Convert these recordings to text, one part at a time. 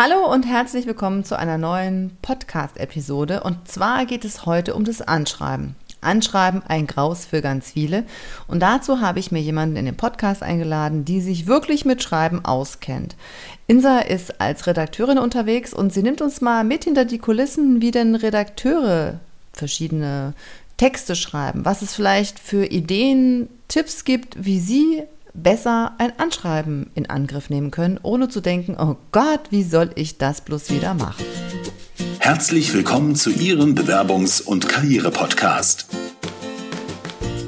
Hallo und herzlich willkommen zu einer neuen Podcast-Episode. Und zwar geht es heute um das Anschreiben. Anschreiben, ein Graus für ganz viele. Und dazu habe ich mir jemanden in den Podcast eingeladen, die sich wirklich mit Schreiben auskennt. Insa ist als Redakteurin unterwegs und sie nimmt uns mal mit hinter die Kulissen, wie denn Redakteure verschiedene Texte schreiben, was es vielleicht für Ideen, Tipps gibt, wie sie besser ein Anschreiben in Angriff nehmen können, ohne zu denken, oh Gott, wie soll ich das bloß wieder machen? Herzlich willkommen zu Ihrem Bewerbungs- und Karriere-Podcast.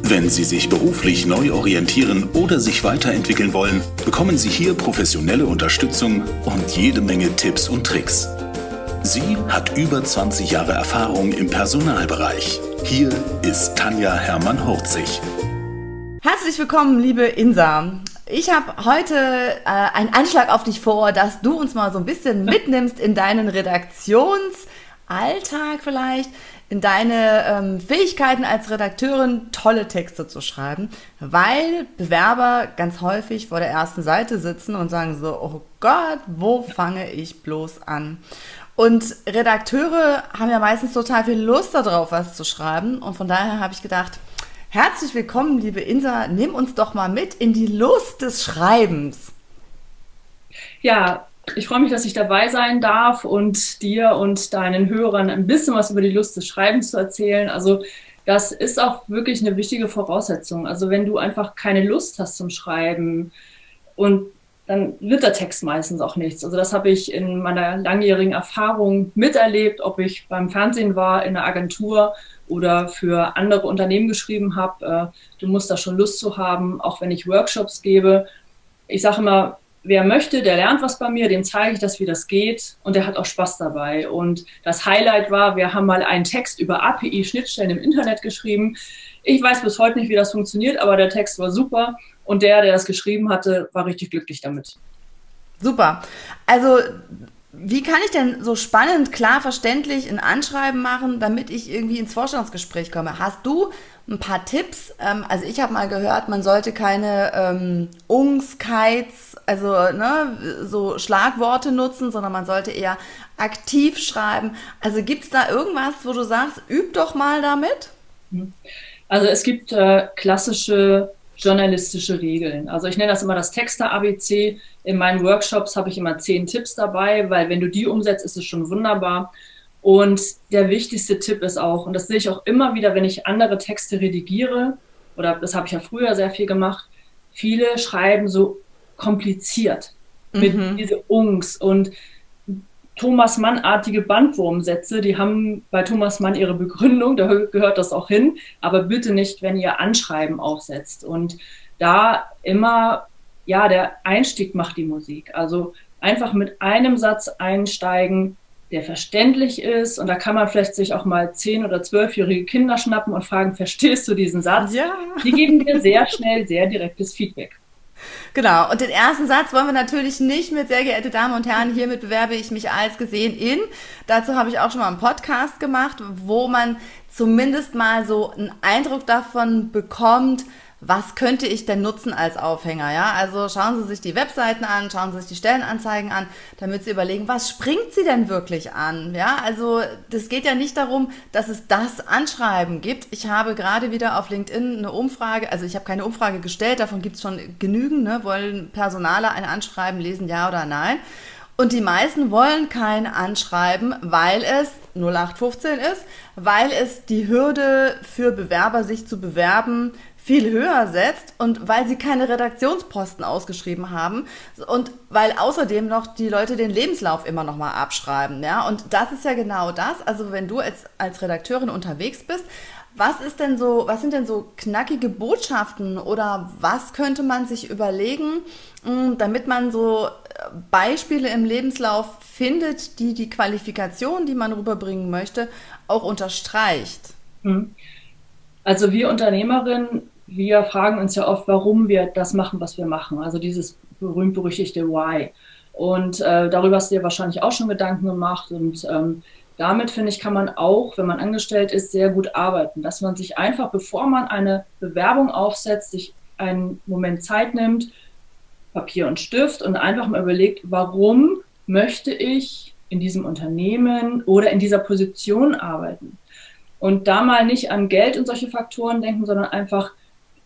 Wenn Sie sich beruflich neu orientieren oder sich weiterentwickeln wollen, bekommen Sie hier professionelle Unterstützung und jede Menge Tipps und Tricks. Sie hat über 20 Jahre Erfahrung im Personalbereich. Hier ist Tanja Hermann-Hurzig. Herzlich willkommen, liebe Insa. Ich habe heute äh, einen Anschlag auf dich vor, dass du uns mal so ein bisschen mitnimmst in deinen Redaktionsalltag vielleicht, in deine ähm, Fähigkeiten als Redakteurin, tolle Texte zu schreiben, weil Bewerber ganz häufig vor der ersten Seite sitzen und sagen so, oh Gott, wo fange ich bloß an? Und Redakteure haben ja meistens total viel Lust darauf, was zu schreiben. Und von daher habe ich gedacht, Herzlich willkommen, liebe Insa. Nimm uns doch mal mit in die Lust des Schreibens. Ja, ich freue mich, dass ich dabei sein darf und dir und deinen Hörern ein bisschen was über die Lust des Schreibens zu erzählen. Also das ist auch wirklich eine wichtige Voraussetzung. Also wenn du einfach keine Lust hast zum Schreiben und dann wird der Text meistens auch nichts. Also das habe ich in meiner langjährigen Erfahrung miterlebt, ob ich beim Fernsehen war, in einer Agentur oder für andere Unternehmen geschrieben habe. Äh, du musst da schon Lust zu haben, auch wenn ich Workshops gebe. Ich sage immer, wer möchte, der lernt was bei mir, dem zeige ich das, wie das geht und der hat auch Spaß dabei. Und das Highlight war, wir haben mal einen Text über API-Schnittstellen im Internet geschrieben. Ich weiß bis heute nicht, wie das funktioniert, aber der Text war super und der, der das geschrieben hatte, war richtig glücklich damit. Super. Also wie kann ich denn so spannend, klar, verständlich ein Anschreiben machen, damit ich irgendwie ins Vorstellungsgespräch komme? Hast du ein paar Tipps? Ähm, also ich habe mal gehört, man sollte keine ähm, Ungskeiz, also ne, so Schlagworte nutzen, sondern man sollte eher aktiv schreiben. Also gibt es da irgendwas, wo du sagst, üb doch mal damit? Also es gibt äh, klassische journalistische Regeln. Also ich nenne das immer das Texter-ABC. In meinen Workshops habe ich immer zehn Tipps dabei, weil wenn du die umsetzt, ist es schon wunderbar. Und der wichtigste Tipp ist auch, und das sehe ich auch immer wieder, wenn ich andere Texte redigiere, oder das habe ich ja früher sehr viel gemacht, viele schreiben so kompliziert mit mhm. diese Ungs und Thomas Mann-artige Bandwurmsätze, die haben bei Thomas Mann ihre Begründung, da gehört das auch hin, aber bitte nicht, wenn ihr Anschreiben aufsetzt. Und da immer, ja, der Einstieg macht die Musik. Also einfach mit einem Satz einsteigen, der verständlich ist. Und da kann man vielleicht sich auch mal zehn- oder zwölfjährige Kinder schnappen und fragen, verstehst du diesen Satz? Ja. Die geben dir sehr schnell sehr direktes Feedback. Genau. Und den ersten Satz wollen wir natürlich nicht mit sehr geehrte Damen und Herren, hiermit bewerbe ich mich als gesehen in. Dazu habe ich auch schon mal einen Podcast gemacht, wo man zumindest mal so einen Eindruck davon bekommt, was könnte ich denn nutzen als Aufhänger? Ja, also schauen Sie sich die Webseiten an, schauen Sie sich die Stellenanzeigen an, damit Sie überlegen, was springt Sie denn wirklich an? Ja, also das geht ja nicht darum, dass es das Anschreiben gibt. Ich habe gerade wieder auf LinkedIn eine Umfrage, also ich habe keine Umfrage gestellt, davon gibt es schon genügend, ne? wollen Personale ein Anschreiben lesen, ja oder nein? Und die meisten wollen kein Anschreiben, weil es 0815 ist, weil es die Hürde für Bewerber, sich zu bewerben, viel höher setzt und weil sie keine Redaktionsposten ausgeschrieben haben und weil außerdem noch die Leute den Lebenslauf immer noch mal abschreiben, ja? Und das ist ja genau das, also wenn du als als Redakteurin unterwegs bist, was ist denn so, was sind denn so knackige Botschaften oder was könnte man sich überlegen, hm, damit man so äh, Beispiele im Lebenslauf findet, die die Qualifikation, die man rüberbringen möchte, auch unterstreicht? Hm. Also wir Unternehmerinnen wir fragen uns ja oft, warum wir das machen, was wir machen. Also dieses berühmt-berüchtigte Why. Und äh, darüber hast du dir wahrscheinlich auch schon Gedanken gemacht. Und ähm, damit, finde ich, kann man auch, wenn man angestellt ist, sehr gut arbeiten. Dass man sich einfach, bevor man eine Bewerbung aufsetzt, sich einen Moment Zeit nimmt, Papier und Stift und einfach mal überlegt, warum möchte ich in diesem Unternehmen oder in dieser Position arbeiten? Und da mal nicht an Geld und solche Faktoren denken, sondern einfach,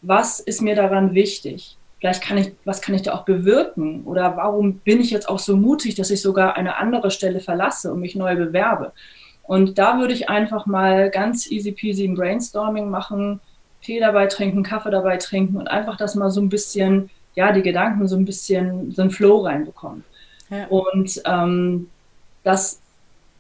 was ist mir daran wichtig? Vielleicht kann ich, was kann ich da auch bewirken? Oder warum bin ich jetzt auch so mutig, dass ich sogar eine andere Stelle verlasse und mich neu bewerbe? Und da würde ich einfach mal ganz easy peasy ein Brainstorming machen, Tee dabei trinken, Kaffee dabei trinken und einfach das mal so ein bisschen, ja, die Gedanken so ein bisschen, so einen Flow reinbekommen. Ja. Und ähm, das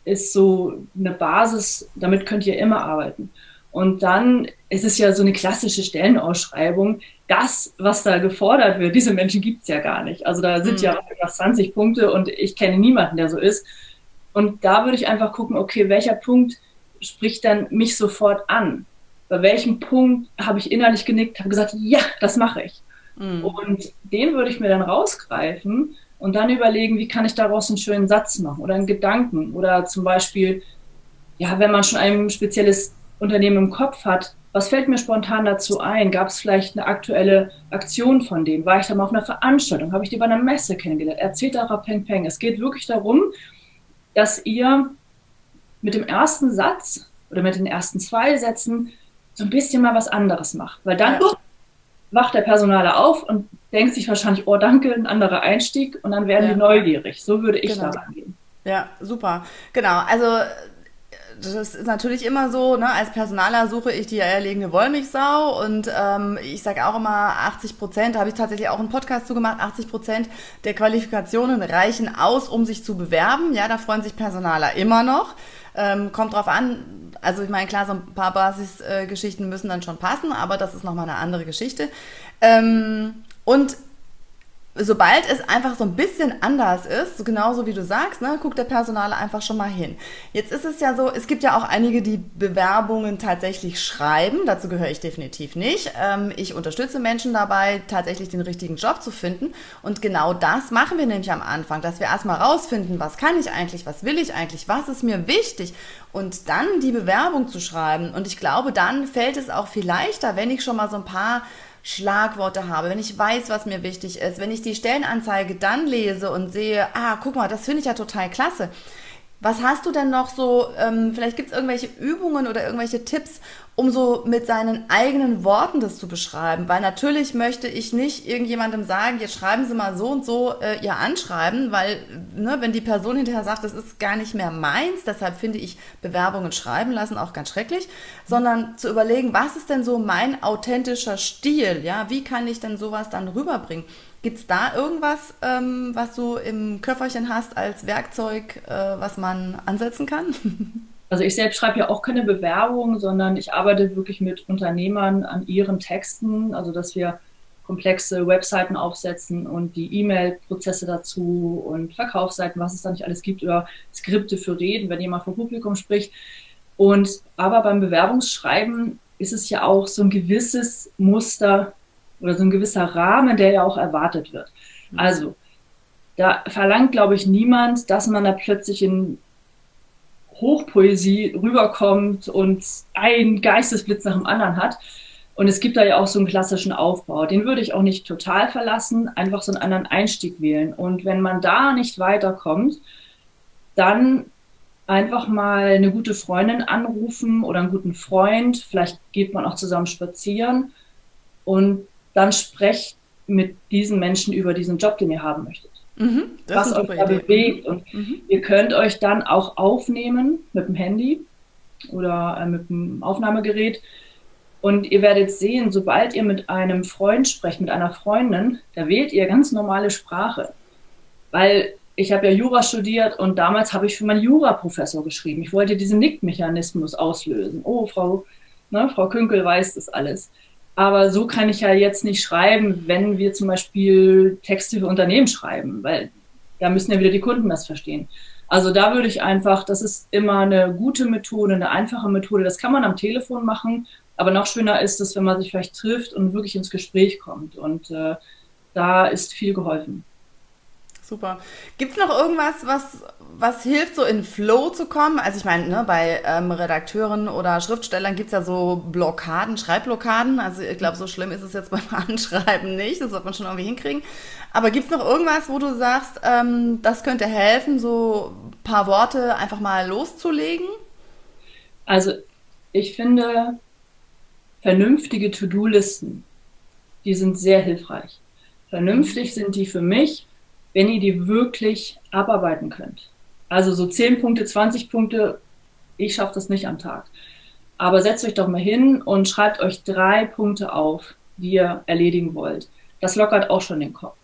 ist so eine Basis, damit könnt ihr immer arbeiten. Und dann ist es ja so eine klassische Stellenausschreibung. Das, was da gefordert wird, diese Menschen gibt es ja gar nicht. Also da sind mhm. ja fast 20 Punkte und ich kenne niemanden, der so ist. Und da würde ich einfach gucken, okay, welcher Punkt spricht dann mich sofort an? Bei welchem Punkt habe ich innerlich genickt, habe gesagt, ja, das mache ich. Mhm. Und den würde ich mir dann rausgreifen und dann überlegen, wie kann ich daraus einen schönen Satz machen oder einen Gedanken oder zum Beispiel, ja, wenn man schon ein spezielles Unternehmen im Kopf hat, was fällt mir spontan dazu ein? Gab es vielleicht eine aktuelle Aktion von dem? War ich da mal auf einer Veranstaltung? Habe ich die bei einer Messe kennengelernt? Erzählt da Peng Peng. Es geht wirklich darum, dass ihr mit dem ersten Satz oder mit den ersten zwei Sätzen so ein bisschen mal was anderes macht. Weil dann ja. wacht der Personaler auf und denkt sich wahrscheinlich, oh danke, ein anderer Einstieg und dann werden ja. die neugierig. So würde ich genau. da rangehen. Ja, super. Genau. Also das ist natürlich immer so, ne? als Personaler suche ich die eierlegende Wollmilchsau und ähm, ich sage auch immer 80 Prozent, da habe ich tatsächlich auch einen Podcast zu gemacht, 80 Prozent der Qualifikationen reichen aus, um sich zu bewerben. Ja, da freuen sich Personaler immer noch. Ähm, kommt drauf an, also ich meine, klar, so ein paar Basisgeschichten äh, müssen dann schon passen, aber das ist nochmal eine andere Geschichte. Ähm, und sobald es einfach so ein bisschen anders ist, genauso wie du sagst, ne, guckt der Personaler einfach schon mal hin. Jetzt ist es ja so, es gibt ja auch einige, die Bewerbungen tatsächlich schreiben. Dazu gehöre ich definitiv nicht. Ähm, ich unterstütze Menschen dabei, tatsächlich den richtigen Job zu finden. Und genau das machen wir nämlich am Anfang, dass wir erstmal rausfinden, was kann ich eigentlich, was will ich eigentlich, was ist mir wichtig und dann die Bewerbung zu schreiben. Und ich glaube, dann fällt es auch viel leichter, wenn ich schon mal so ein paar Schlagworte habe, wenn ich weiß, was mir wichtig ist, wenn ich die Stellenanzeige dann lese und sehe, ah, guck mal, das finde ich ja total klasse. Was hast du denn noch so, ähm, vielleicht gibt es irgendwelche Übungen oder irgendwelche Tipps, um so mit seinen eigenen Worten das zu beschreiben? Weil natürlich möchte ich nicht irgendjemandem sagen, jetzt schreiben Sie mal so und so äh, Ihr Anschreiben, weil ne, wenn die Person hinterher sagt, das ist gar nicht mehr meins, deshalb finde ich Bewerbungen schreiben lassen auch ganz schrecklich, sondern zu überlegen, was ist denn so mein authentischer Stil? Ja, wie kann ich denn sowas dann rüberbringen? Gibt es da irgendwas, ähm, was du im Köfferchen hast als Werkzeug, äh, was man ansetzen kann? Also ich selbst schreibe ja auch keine Bewerbung, sondern ich arbeite wirklich mit Unternehmern an ihren Texten, also dass wir komplexe Webseiten aufsetzen und die E-Mail-Prozesse dazu und Verkaufsseiten, was es da nicht alles gibt, oder Skripte für Reden, wenn jemand vor Publikum spricht. Und aber beim Bewerbungsschreiben ist es ja auch so ein gewisses Muster oder so ein gewisser Rahmen, der ja auch erwartet wird. Mhm. Also, da verlangt, glaube ich, niemand, dass man da plötzlich in Hochpoesie rüberkommt und ein Geistesblitz nach dem anderen hat. Und es gibt da ja auch so einen klassischen Aufbau. Den würde ich auch nicht total verlassen, einfach so einen anderen Einstieg wählen. Und wenn man da nicht weiterkommt, dann einfach mal eine gute Freundin anrufen oder einen guten Freund. Vielleicht geht man auch zusammen spazieren und dann sprecht mit diesen Menschen über diesen Job, den ihr haben möchtet. Mhm, was euch da Idee. bewegt. Und mhm. ihr könnt euch dann auch aufnehmen mit dem Handy oder äh, mit dem Aufnahmegerät. Und ihr werdet sehen, sobald ihr mit einem Freund sprecht, mit einer Freundin, da wählt ihr ganz normale Sprache. Weil ich habe ja Jura studiert und damals habe ich für meinen Juraprofessor geschrieben. Ich wollte diesen Nickmechanismus auslösen. Oh, Frau, ne, Frau Künkel weiß das alles. Aber so kann ich ja jetzt nicht schreiben, wenn wir zum Beispiel Texte für Unternehmen schreiben, weil da müssen ja wieder die Kunden das verstehen. Also da würde ich einfach, das ist immer eine gute Methode, eine einfache Methode. Das kann man am Telefon machen, aber noch schöner ist es, wenn man sich vielleicht trifft und wirklich ins Gespräch kommt. Und äh, da ist viel geholfen. Super. Gibt es noch irgendwas, was, was hilft, so in Flow zu kommen? Also ich meine, ne, bei ähm, Redakteuren oder Schriftstellern gibt es ja so Blockaden, Schreibblockaden. Also ich glaube, so schlimm ist es jetzt beim Anschreiben nicht. Das wird man schon irgendwie hinkriegen. Aber gibt es noch irgendwas, wo du sagst, ähm, das könnte helfen, so ein paar Worte einfach mal loszulegen? Also ich finde, vernünftige To-Do-Listen, die sind sehr hilfreich. Vernünftig sind die für mich, wenn ihr die wirklich abarbeiten könnt. Also so 10 Punkte, 20 Punkte, ich schaffe das nicht am Tag. Aber setzt euch doch mal hin und schreibt euch drei Punkte auf, die ihr erledigen wollt. Das lockert auch schon den Kopf.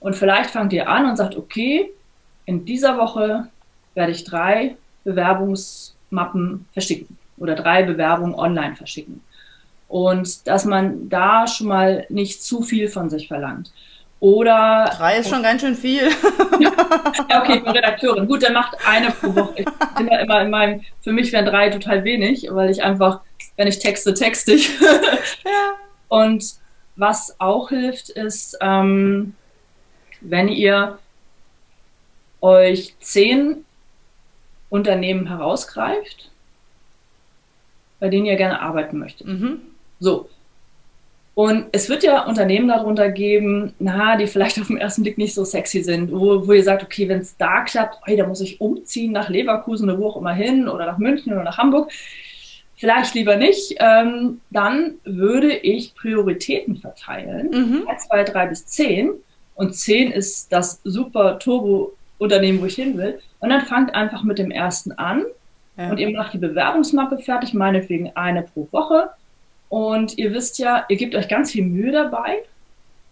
Und vielleicht fangt ihr an und sagt, okay, in dieser Woche werde ich drei Bewerbungsmappen verschicken oder drei Bewerbungen online verschicken. Und dass man da schon mal nicht zu viel von sich verlangt. Oder. Drei ist schon ganz schön viel. ja, okay, für Redakteurin. Gut, dann macht eine pro Woche. Ich bin ja immer in meinem, für mich wären drei total wenig, weil ich einfach, wenn ich texte, texte ich. ja. Und was auch hilft, ist, ähm, wenn ihr euch zehn Unternehmen herausgreift, bei denen ihr gerne arbeiten möchtet. Mhm. So, und es wird ja Unternehmen darunter geben, na, die vielleicht auf den ersten Blick nicht so sexy sind, wo, wo ihr sagt, okay, wenn es da klappt, ey, da muss ich umziehen nach Leverkusen oder wo auch immer hin oder nach München oder nach Hamburg. Vielleicht lieber nicht. Ähm, dann würde ich Prioritäten verteilen. Mhm. 1, 2, 3 bis 10. Und 10 ist das super Turbo-Unternehmen, wo ich hin will. Und dann fangt einfach mit dem ersten an. Ja. Und ihr macht die Bewerbungsmappe fertig, meinetwegen eine pro Woche und ihr wisst ja, ihr gebt euch ganz viel Mühe dabei.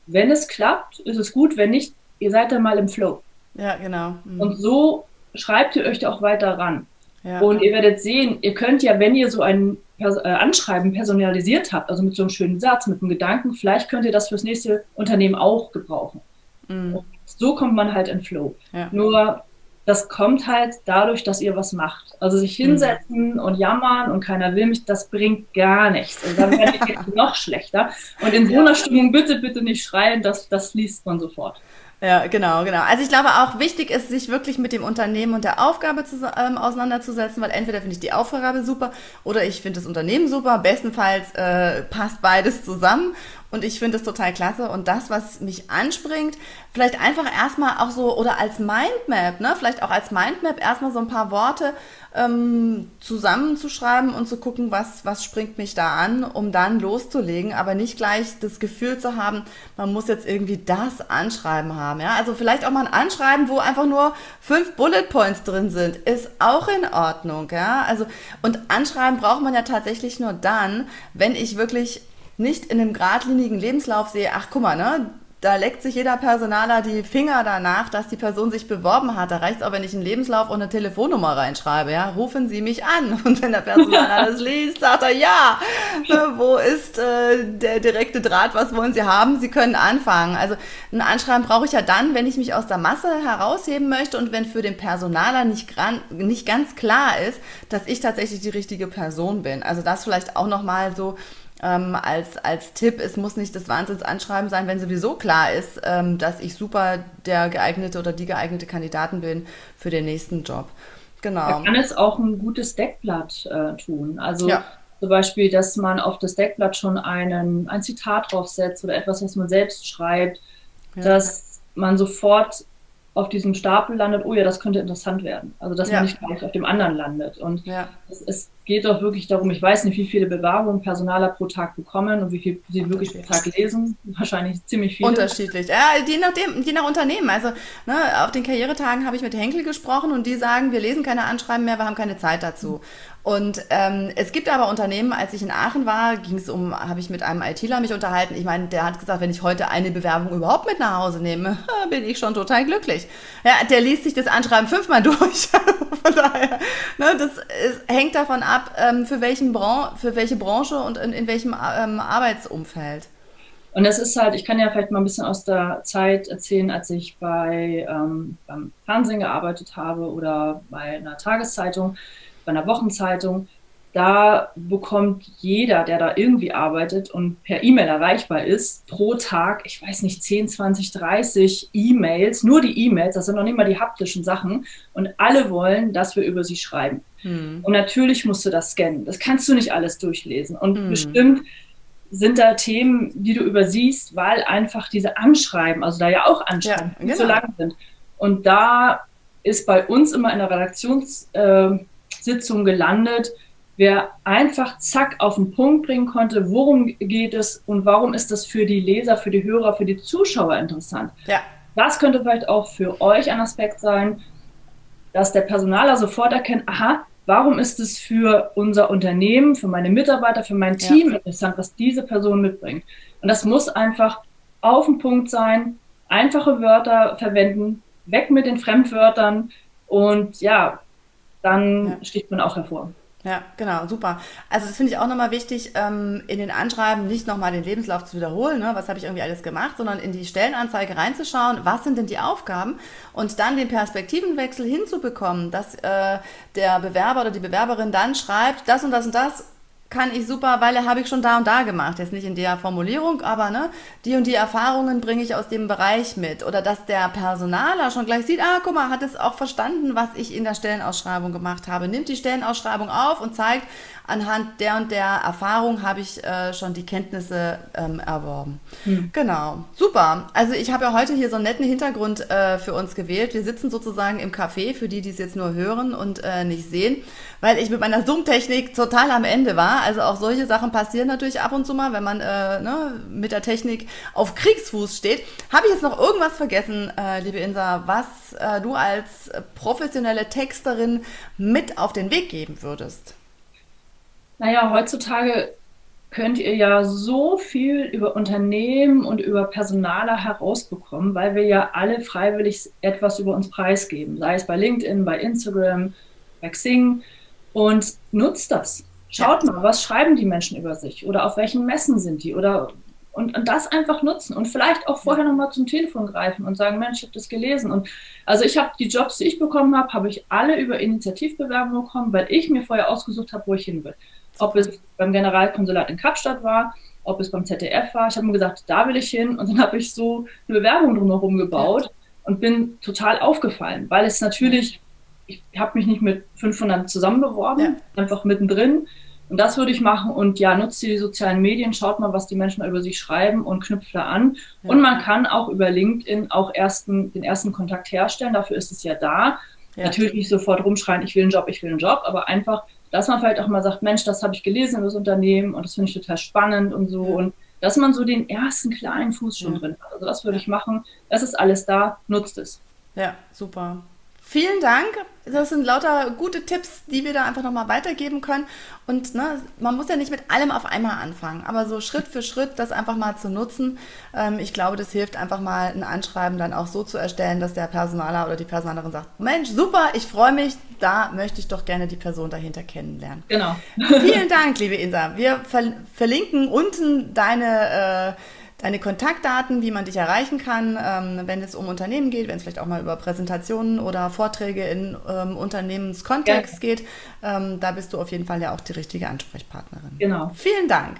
Wenn es klappt, ist es gut. Wenn nicht, ihr seid dann mal im Flow. Ja, genau. Mhm. Und so schreibt ihr euch da auch weiter ran. Ja. Und ihr werdet sehen, ihr könnt ja, wenn ihr so ein Pers äh, Anschreiben personalisiert habt, also mit so einem schönen Satz, mit einem Gedanken, vielleicht könnt ihr das fürs nächste Unternehmen auch gebrauchen. Mhm. so kommt man halt in Flow. Ja. Nur das kommt halt dadurch, dass ihr was macht. Also sich hinsetzen mhm. und jammern und keiner will mich, das bringt gar nichts. Und dann werde ich jetzt noch schlechter. Und in so einer Stimmung bitte, bitte nicht schreien, das, das liest man sofort. Ja, genau, genau. Also ich glaube auch wichtig ist, sich wirklich mit dem Unternehmen und der Aufgabe zu, ähm, auseinanderzusetzen, weil entweder finde ich die Aufgabe super oder ich finde das Unternehmen super. Bestenfalls äh, passt beides zusammen und ich finde es total klasse. Und das, was mich anspringt, vielleicht einfach erstmal auch so oder als Mindmap, ne? Vielleicht auch als Mindmap erstmal so ein paar Worte ähm, zusammenzuschreiben und zu gucken, was, was springt mich da an, um dann loszulegen, aber nicht gleich das Gefühl zu haben, man muss jetzt irgendwie das Anschreiben haben. Ja? Also vielleicht auch mal ein Anschreiben, wo einfach nur fünf Bullet Points drin sind, ist auch in Ordnung. Ja? Also, und Anschreiben braucht man ja tatsächlich nur dann, wenn ich wirklich nicht in einem geradlinigen Lebenslauf sehe, ach guck mal, ne, da leckt sich jeder Personaler die Finger danach, dass die Person sich beworben hat. Da reicht es auch, wenn ich einen Lebenslauf und eine Telefonnummer reinschreibe. Ja, rufen Sie mich an. Und wenn der Personaler das liest, sagt er ja. Ne, wo ist äh, der direkte Draht? Was wollen Sie haben? Sie können anfangen. Also ein Anschreiben brauche ich ja dann, wenn ich mich aus der Masse herausheben möchte und wenn für den Personaler nicht, nicht ganz klar ist, dass ich tatsächlich die richtige Person bin. Also das vielleicht auch noch mal so ähm, als, als Tipp, es muss nicht das Wahnsinnsanschreiben sein, wenn sowieso klar ist, ähm, dass ich super der geeignete oder die geeignete Kandidatin bin für den nächsten Job. Genau. Da kann es auch ein gutes Deckblatt äh, tun. Also ja. zum Beispiel, dass man auf das Deckblatt schon einen, ein Zitat draufsetzt oder etwas, was man selbst schreibt, ja. dass man sofort auf diesem Stapel landet, oh ja, das könnte interessant werden. Also dass ja. man nicht gleich auf dem anderen landet. Und ja. es, es, geht doch wirklich darum, ich weiß nicht, wie viele Bewerbungen Personaler pro Tag bekommen und wie viel sie wirklich pro Tag lesen. Wahrscheinlich ziemlich viele. Unterschiedlich. Ja, je nachdem, je nach Unternehmen. Also ne, auf den Karrieretagen habe ich mit Henkel gesprochen und die sagen, wir lesen keine Anschreiben mehr, wir haben keine Zeit dazu. Und ähm, es gibt aber Unternehmen, als ich in Aachen war, ging es um, habe ich mit einem ITler mich unterhalten. Ich meine, der hat gesagt, wenn ich heute eine Bewerbung überhaupt mit nach Hause nehme, bin ich schon total glücklich. Ja, der liest sich das Anschreiben fünfmal durch. Von daher, ne, das ist, hängt davon ab, ähm, für, welchen Bran für welche Branche und in, in welchem ähm, Arbeitsumfeld. Und das ist halt, ich kann ja vielleicht mal ein bisschen aus der Zeit erzählen, als ich bei ähm, beim Fernsehen gearbeitet habe oder bei einer Tageszeitung bei einer Wochenzeitung, da bekommt jeder, der da irgendwie arbeitet und per E-Mail erreichbar ist, pro Tag, ich weiß nicht, 10, 20, 30 E-Mails, nur die E-Mails, das sind noch nicht mal die haptischen Sachen. Und alle wollen, dass wir über sie schreiben. Hm. Und natürlich musst du das scannen. Das kannst du nicht alles durchlesen. Und hm. bestimmt sind da Themen, die du übersiehst, weil einfach diese Anschreiben, also da ja auch Anschreiben, ja, genau. so lang sind. Und da ist bei uns immer in der Redaktionssitzung äh, gelandet, wer einfach zack auf den Punkt bringen konnte, worum geht es und warum ist das für die Leser, für die Hörer, für die Zuschauer interessant. Ja. Das könnte vielleicht auch für euch ein Aspekt sein, dass der Personaler sofort erkennt, aha, warum ist es für unser Unternehmen, für meine Mitarbeiter, für mein Team ja. interessant, was diese Person mitbringt. Und das muss einfach auf den Punkt sein, einfache Wörter verwenden, weg mit den Fremdwörtern und ja, dann ja. sticht man auch hervor. Ja, genau, super. Also das finde ich auch nochmal wichtig, ähm, in den Anschreiben nicht nochmal den Lebenslauf zu wiederholen, ne, was habe ich irgendwie alles gemacht, sondern in die Stellenanzeige reinzuschauen, was sind denn die Aufgaben und dann den Perspektivenwechsel hinzubekommen, dass äh, der Bewerber oder die Bewerberin dann schreibt, das und das und das kann ich super, weil habe ich schon da und da gemacht. Jetzt nicht in der Formulierung, aber ne, die und die Erfahrungen bringe ich aus dem Bereich mit. Oder dass der Personaler schon gleich sieht, ah, guck mal, hat es auch verstanden, was ich in der Stellenausschreibung gemacht habe. Nimmt die Stellenausschreibung auf und zeigt, anhand der und der Erfahrung habe ich äh, schon die Kenntnisse ähm, erworben. Hm. Genau, super. Also ich habe ja heute hier so einen netten Hintergrund äh, für uns gewählt. Wir sitzen sozusagen im Café, für die, die es jetzt nur hören und äh, nicht sehen, weil ich mit meiner Zoom-Technik total am Ende war. Also auch solche Sachen passieren natürlich ab und zu mal, wenn man äh, ne, mit der Technik auf Kriegsfuß steht. Habe ich jetzt noch irgendwas vergessen, äh, liebe Insa, was äh, du als professionelle Texterin mit auf den Weg geben würdest? Naja, heutzutage könnt ihr ja so viel über Unternehmen und über Personaler herausbekommen, weil wir ja alle freiwillig etwas über uns preisgeben, sei es bei LinkedIn, bei Instagram, bei Xing und nutzt das. Schaut ja. mal, was schreiben die Menschen über sich oder auf welchen Messen sind die oder und, und das einfach nutzen und vielleicht auch vorher nochmal zum Telefon greifen und sagen, Mensch, ich habe das gelesen. Und also ich habe die Jobs, die ich bekommen habe, habe ich alle über Initiativbewerbung bekommen, weil ich mir vorher ausgesucht habe, wo ich hin will ob es beim Generalkonsulat in Kapstadt war, ob es beim ZDF war. Ich habe mir gesagt, da will ich hin und dann habe ich so eine Bewerbung drumherum gebaut und bin total aufgefallen, weil es natürlich, ich habe mich nicht mit 500 zusammen beworben, ja. einfach mittendrin. Und das würde ich machen und ja, nutzt die sozialen Medien, schaut mal, was die Menschen über sich schreiben und knüpft da an. Ja. Und man kann auch über LinkedIn auch ersten, den ersten Kontakt herstellen, dafür ist es ja da. Natürlich nicht sofort rumschreien, ich will einen Job, ich will einen Job, aber einfach dass man vielleicht auch mal sagt, Mensch, das habe ich gelesen in das Unternehmen und das finde ich total spannend und so. Und dass man so den ersten kleinen Fuß schon ja. drin hat. Also das würde ich machen. Das ist alles da, nutzt es. Ja, super. Vielen Dank. Das sind lauter gute Tipps, die wir da einfach nochmal weitergeben können. Und ne, man muss ja nicht mit allem auf einmal anfangen, aber so Schritt für Schritt das einfach mal zu nutzen. Ähm, ich glaube, das hilft einfach mal ein Anschreiben dann auch so zu erstellen, dass der Personaler oder die Personalerin sagt, Mensch, super, ich freue mich, da möchte ich doch gerne die Person dahinter kennenlernen. Genau. Vielen Dank, liebe Insa. Wir ver verlinken unten deine äh, deine Kontaktdaten, wie man dich erreichen kann, ähm, wenn es um Unternehmen geht, wenn es vielleicht auch mal über Präsentationen oder Vorträge in ähm, Unternehmenskontext ja. geht. Ähm, da bist du auf jeden Fall ja auch die richtige Ansprechpartnerin. Genau. Vielen Dank.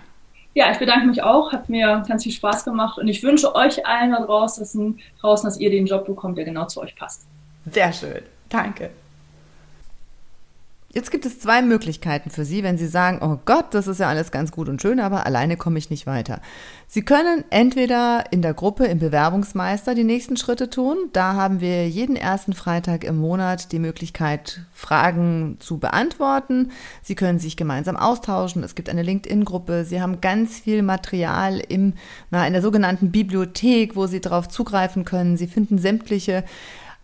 Ja, ich bedanke mich auch. Hat mir ganz viel Spaß gemacht und ich wünsche euch allen da draußen, draußen dass ihr den Job bekommt, der genau zu euch passt. Sehr schön. Danke. Jetzt gibt es zwei Möglichkeiten für Sie, wenn Sie sagen, oh Gott, das ist ja alles ganz gut und schön, aber alleine komme ich nicht weiter. Sie können entweder in der Gruppe im Bewerbungsmeister die nächsten Schritte tun. Da haben wir jeden ersten Freitag im Monat die Möglichkeit, Fragen zu beantworten. Sie können sich gemeinsam austauschen. Es gibt eine LinkedIn-Gruppe. Sie haben ganz viel Material im, na, in der sogenannten Bibliothek, wo Sie darauf zugreifen können. Sie finden sämtliche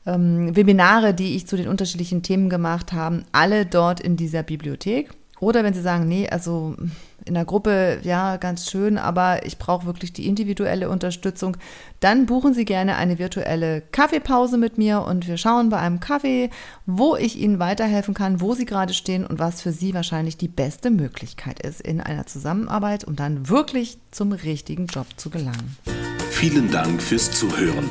ähm, Webinare, die ich zu den unterschiedlichen Themen gemacht habe, alle dort in dieser Bibliothek. Oder wenn Sie sagen, nee, also in der Gruppe, ja, ganz schön, aber ich brauche wirklich die individuelle Unterstützung, dann buchen Sie gerne eine virtuelle Kaffeepause mit mir und wir schauen bei einem Kaffee, wo ich Ihnen weiterhelfen kann, wo Sie gerade stehen und was für Sie wahrscheinlich die beste Möglichkeit ist in einer Zusammenarbeit, um dann wirklich zum richtigen Job zu gelangen. Vielen Dank fürs Zuhören.